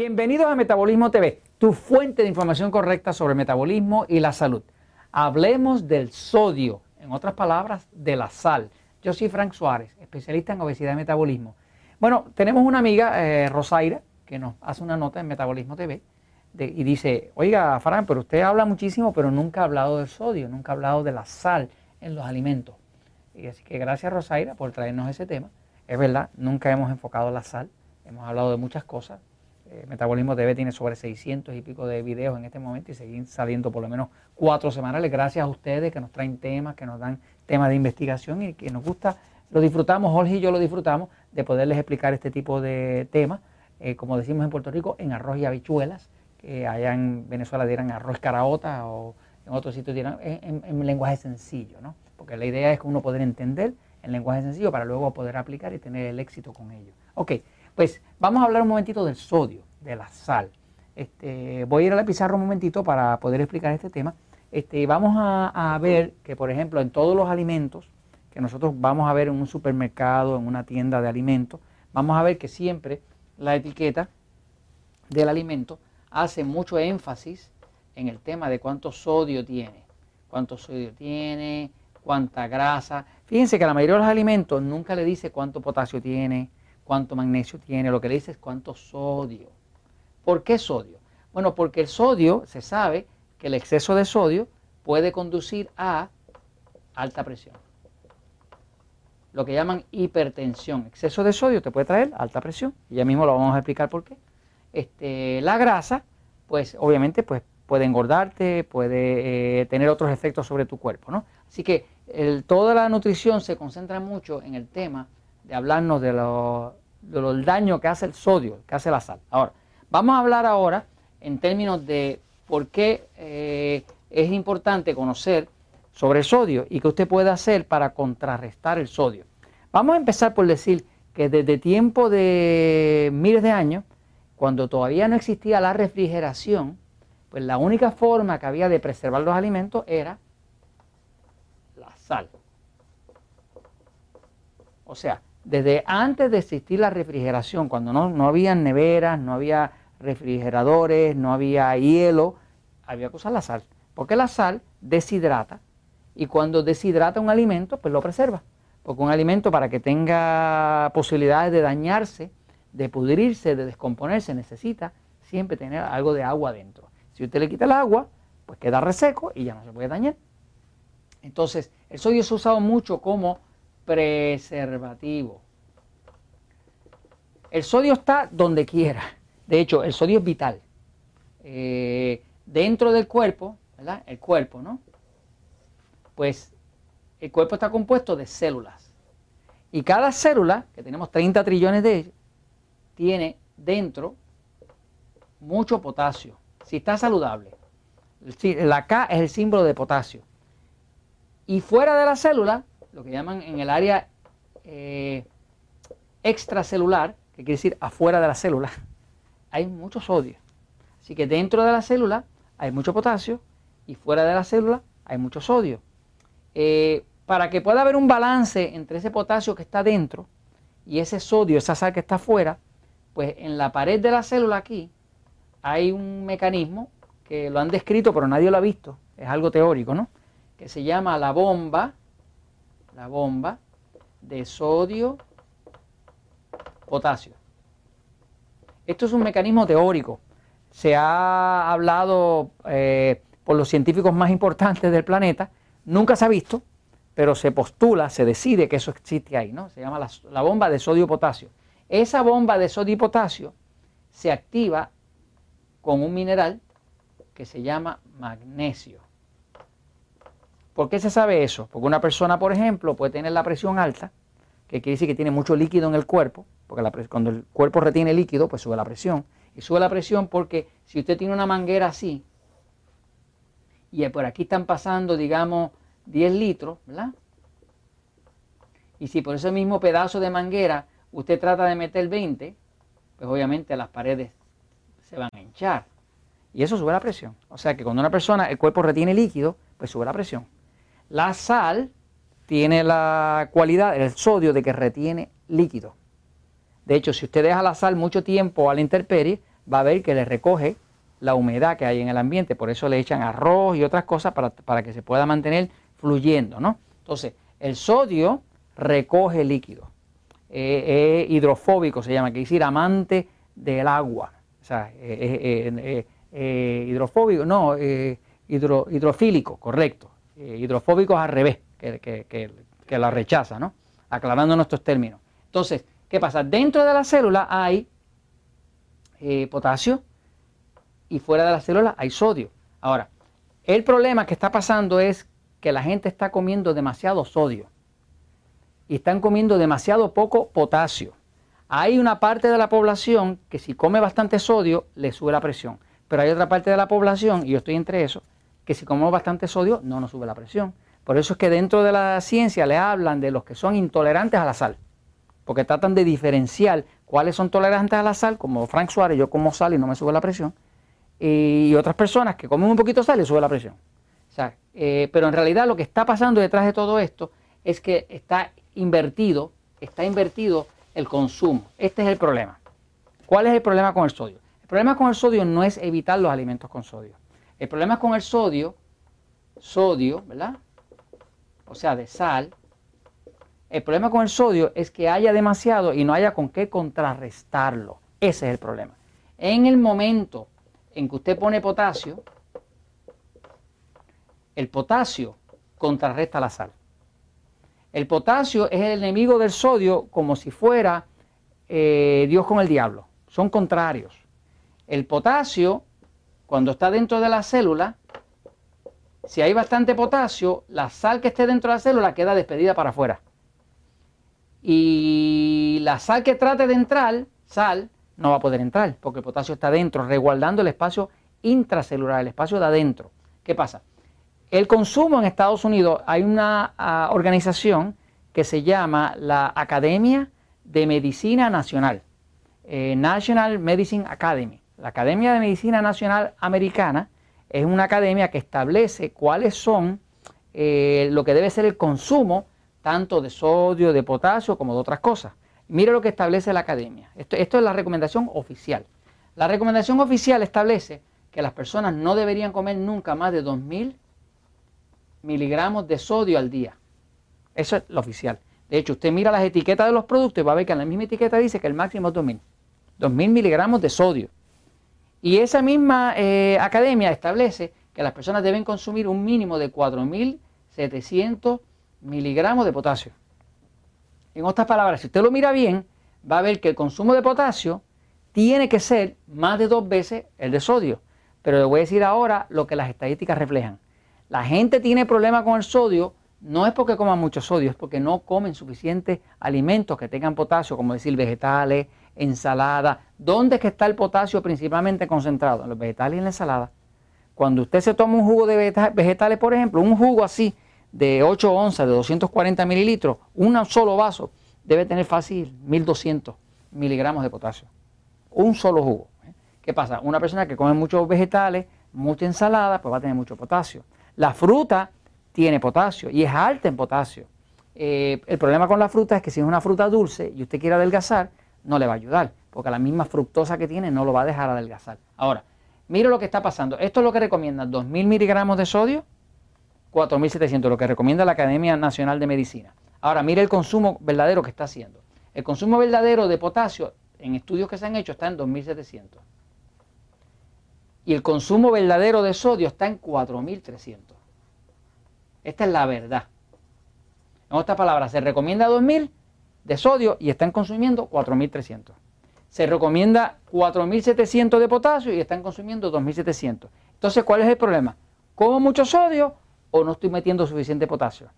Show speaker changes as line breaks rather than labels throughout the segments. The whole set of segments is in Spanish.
Bienvenidos a Metabolismo TV, tu fuente de información correcta sobre metabolismo y la salud. Hablemos del sodio, en otras palabras, de la sal. Yo soy Frank Suárez, especialista en obesidad y metabolismo. Bueno, tenemos una amiga, eh, Rosaira, que nos hace una nota en Metabolismo TV y dice, oiga, Frank, pero usted habla muchísimo, pero nunca ha hablado del sodio, nunca ha hablado de la sal en los alimentos. Y así que gracias, Rosaira, por traernos ese tema. Es verdad, nunca hemos enfocado la sal, hemos hablado de muchas cosas, eh, Metabolismo TV tiene sobre 600 y pico de videos en este momento y seguir saliendo por lo menos cuatro semanales. Gracias a ustedes que nos traen temas, que nos dan temas de investigación y que nos gusta, lo disfrutamos, Jorge y yo lo disfrutamos de poderles explicar este tipo de temas, eh, como decimos en Puerto Rico, en arroz y habichuelas, que allá en Venezuela dirán arroz caraota o en otros sitios dirán en, en lenguaje sencillo, ¿no? Porque la idea es que uno poder entender en lenguaje sencillo para luego poder aplicar y tener el éxito con ello. Ok, pues vamos a hablar un momentito del sodio, de la sal. Este, voy a ir a la pizarra un momentito para poder explicar este tema. Este, vamos a, ver que, por ejemplo, en todos los alimentos que nosotros vamos a ver en un supermercado, en una tienda de alimentos, vamos a ver que siempre la etiqueta del alimento hace mucho énfasis en el tema de cuánto sodio tiene, cuánto sodio tiene, cuánta grasa. Fíjense que la mayoría de los alimentos nunca le dice cuánto potasio tiene, cuánto magnesio tiene, lo que le dice es cuánto sodio. ¿Por qué sodio? Bueno, porque el sodio, se sabe que el exceso de sodio puede conducir a alta presión. Lo que llaman hipertensión. Exceso de sodio te puede traer alta presión. Y ya mismo lo vamos a explicar por qué. Este, la grasa, pues obviamente pues, puede engordarte, puede eh, tener otros efectos sobre tu cuerpo. ¿no? Así que toda la nutrición se concentra mucho en el tema de hablarnos de lo, del daño que hace el sodio, que hace la sal. Ahora, vamos a hablar ahora en términos de por qué eh, es importante conocer sobre el sodio y qué usted puede hacer para contrarrestar el sodio. Vamos a empezar por decir que desde tiempo de miles de años, cuando todavía no existía la refrigeración, pues la única forma que había de preservar los alimentos era la sal. O sea, desde antes de existir la refrigeración, cuando no, no había neveras, no había refrigeradores, no había hielo, había que usar la sal. Porque la sal deshidrata y cuando deshidrata un alimento, pues lo preserva. Porque un alimento para que tenga posibilidades de dañarse, de pudrirse, de descomponerse, necesita siempre tener algo de agua dentro. Si usted le quita el agua, pues queda reseco y ya no se puede dañar. Entonces, el sodio ha usado mucho como preservativo. El sodio está donde quiera. De hecho, el sodio es vital. Eh, dentro del cuerpo, ¿verdad? El cuerpo, ¿no? Pues el cuerpo está compuesto de células. Y cada célula, que tenemos 30 trillones de ellas, tiene dentro mucho potasio. Si está saludable. La K es el símbolo de potasio. Y fuera de la célula lo que llaman en el área eh, extracelular, que quiere decir afuera de la célula, hay mucho sodio. Así que dentro de la célula hay mucho potasio y fuera de la célula hay mucho sodio. Eh, para que pueda haber un balance entre ese potasio que está dentro y ese sodio, esa sal que está afuera, pues en la pared de la célula aquí hay un mecanismo que lo han descrito pero nadie lo ha visto, es algo teórico, ¿no? Que se llama la bomba la bomba de sodio potasio. Esto es un mecanismo teórico. Se ha hablado eh, por los científicos más importantes del planeta. Nunca se ha visto, pero se postula, se decide que eso existe ahí, ¿no? Se llama la, la bomba de sodio potasio. Esa bomba de sodio y potasio se activa con un mineral que se llama magnesio. ¿Por qué se sabe eso? Porque una persona, por ejemplo, puede tener la presión alta, que quiere decir que tiene mucho líquido en el cuerpo, porque cuando el cuerpo retiene líquido, pues sube la presión. Y sube la presión porque si usted tiene una manguera así, y por aquí están pasando, digamos, 10 litros, ¿verdad? Y si por ese mismo pedazo de manguera usted trata de meter 20, pues obviamente las paredes se van a hinchar. Y eso sube la presión. O sea que cuando una persona, el cuerpo retiene líquido, pues sube la presión. La sal tiene la cualidad, el sodio, de que retiene líquido. De hecho, si usted deja la sal mucho tiempo a la intemperie, va a ver que le recoge la humedad que hay en el ambiente, por eso le echan arroz y otras cosas para, que se pueda mantener fluyendo, ¿no? Entonces, el sodio recoge líquido, eh, es hidrofóbico se llama, que decir amante del agua, o sea, eh, eh, hidrofóbico, no, hidrofílico, correcto, hidrofóbico es al revés, que, que la rechaza, ¿no? Aclarando nuestros términos. Entonces, ¿qué pasa? Dentro de la célula hay potasio, y fuera de la célula hay sodio. Ahora, el problema que está pasando es que la gente está comiendo demasiado sodio y están comiendo demasiado poco potasio. Hay una parte de la población que si come bastante sodio le sube la presión, pero hay otra parte de la población, y yo estoy entre eso, que si comemos bastante sodio no nos sube la presión. Por eso es que dentro de la ciencia le hablan de los que son intolerantes a la sal, porque tratan de diferenciar cuáles son tolerantes a la sal, como Frank Suárez, yo como sal y no me sube la presión, y otras personas que comen un poquito de sal y sube la presión. Eh, pero en realidad lo que está pasando detrás de todo esto es que está invertido, está invertido el consumo. Este es el problema. ¿Cuál es el problema con el sodio? El problema con el sodio no es evitar los alimentos con sodio. El problema con el sodio, sodio, ¿verdad? O sea, de sal. El problema con el sodio es que haya demasiado y no haya con qué contrarrestarlo. Ese es el problema. En el momento en que usted pone potasio, el potasio contrarresta la sal. El potasio es el enemigo del sodio como si fuera eh, Dios con el diablo. Son contrarios. El potasio, cuando está dentro de la célula, si hay bastante potasio, la sal que esté dentro de la célula queda despedida para afuera. Y la sal que trate de entrar, sal, no va a poder entrar porque el potasio está dentro, resguardando el espacio intracelular, el espacio de adentro. ¿Qué pasa? El consumo en Estados Unidos, hay una ah, organización que se llama la Academia de Medicina Nacional, eh, National Medicine Academy. La Academia de Medicina Nacional Americana es una academia que establece cuáles son eh, lo que debe ser el consumo tanto de sodio, de potasio como de otras cosas. Mire lo que establece la academia. Esto, es la recomendación oficial. La recomendación oficial establece que las personas no deberían comer nunca más de 2.000 miligramos de sodio al día. Eso es lo oficial. De hecho, usted mira las etiquetas de los productos y va a ver que en la misma etiqueta dice que el máximo es 2.000. 2.000 miligramos de sodio. Y esa misma eh, academia establece que las personas deben consumir un mínimo de 4.700 miligramos de potasio. En otras palabras, si usted lo mira bien, va a ver que el consumo de potasio tiene que ser más de dos veces el de sodio. Pero le voy a decir ahora lo que las estadísticas reflejan. La gente tiene problemas con el sodio, no es porque coman mucho sodio, es porque no comen suficientes alimentos que tengan potasio, como decir vegetales, ensalada. ¿Dónde es que está el potasio principalmente concentrado? En los vegetales y en la ensalada. Cuando usted se toma un jugo de vegetales, por ejemplo, un jugo así, de 8 onzas, de 240 mililitros, un solo vaso debe tener fácil 1200 miligramos de potasio. Un solo jugo. ¿Qué pasa? Una persona que come muchos vegetales, mucha ensalada, pues va a tener mucho potasio. La fruta tiene potasio y es alta en potasio. Eh, el problema con la fruta es que si es una fruta dulce y usted quiere adelgazar, no le va a ayudar, porque la misma fructosa que tiene no lo va a dejar adelgazar. Ahora, mire lo que está pasando. Esto es lo que recomienda 2.000 miligramos de sodio 4.700, lo que recomienda la Academia Nacional de Medicina. Ahora, mire el consumo verdadero que está haciendo. El consumo verdadero de potasio, en estudios que se han hecho, está en 2.700. Y el consumo verdadero de sodio está en 4.300. Esta es la verdad. En otras palabras, se recomienda 2.000 de sodio y están consumiendo 4.300. Se recomienda 4.700 de potasio y están consumiendo 2.700. Entonces, ¿cuál es el problema? Como mucho sodio o no estoy metiendo suficiente potasio.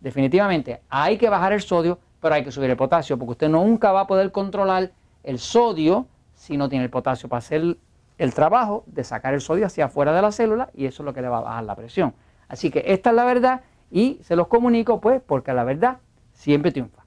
Definitivamente hay que bajar el sodio, pero hay que subir el potasio, porque usted nunca va a poder controlar el sodio si no tiene el potasio para hacer el trabajo de sacar el sodio hacia afuera de la célula y eso es lo que le va a bajar la presión. Así que esta es la verdad y se los comunico pues porque la verdad siempre triunfa.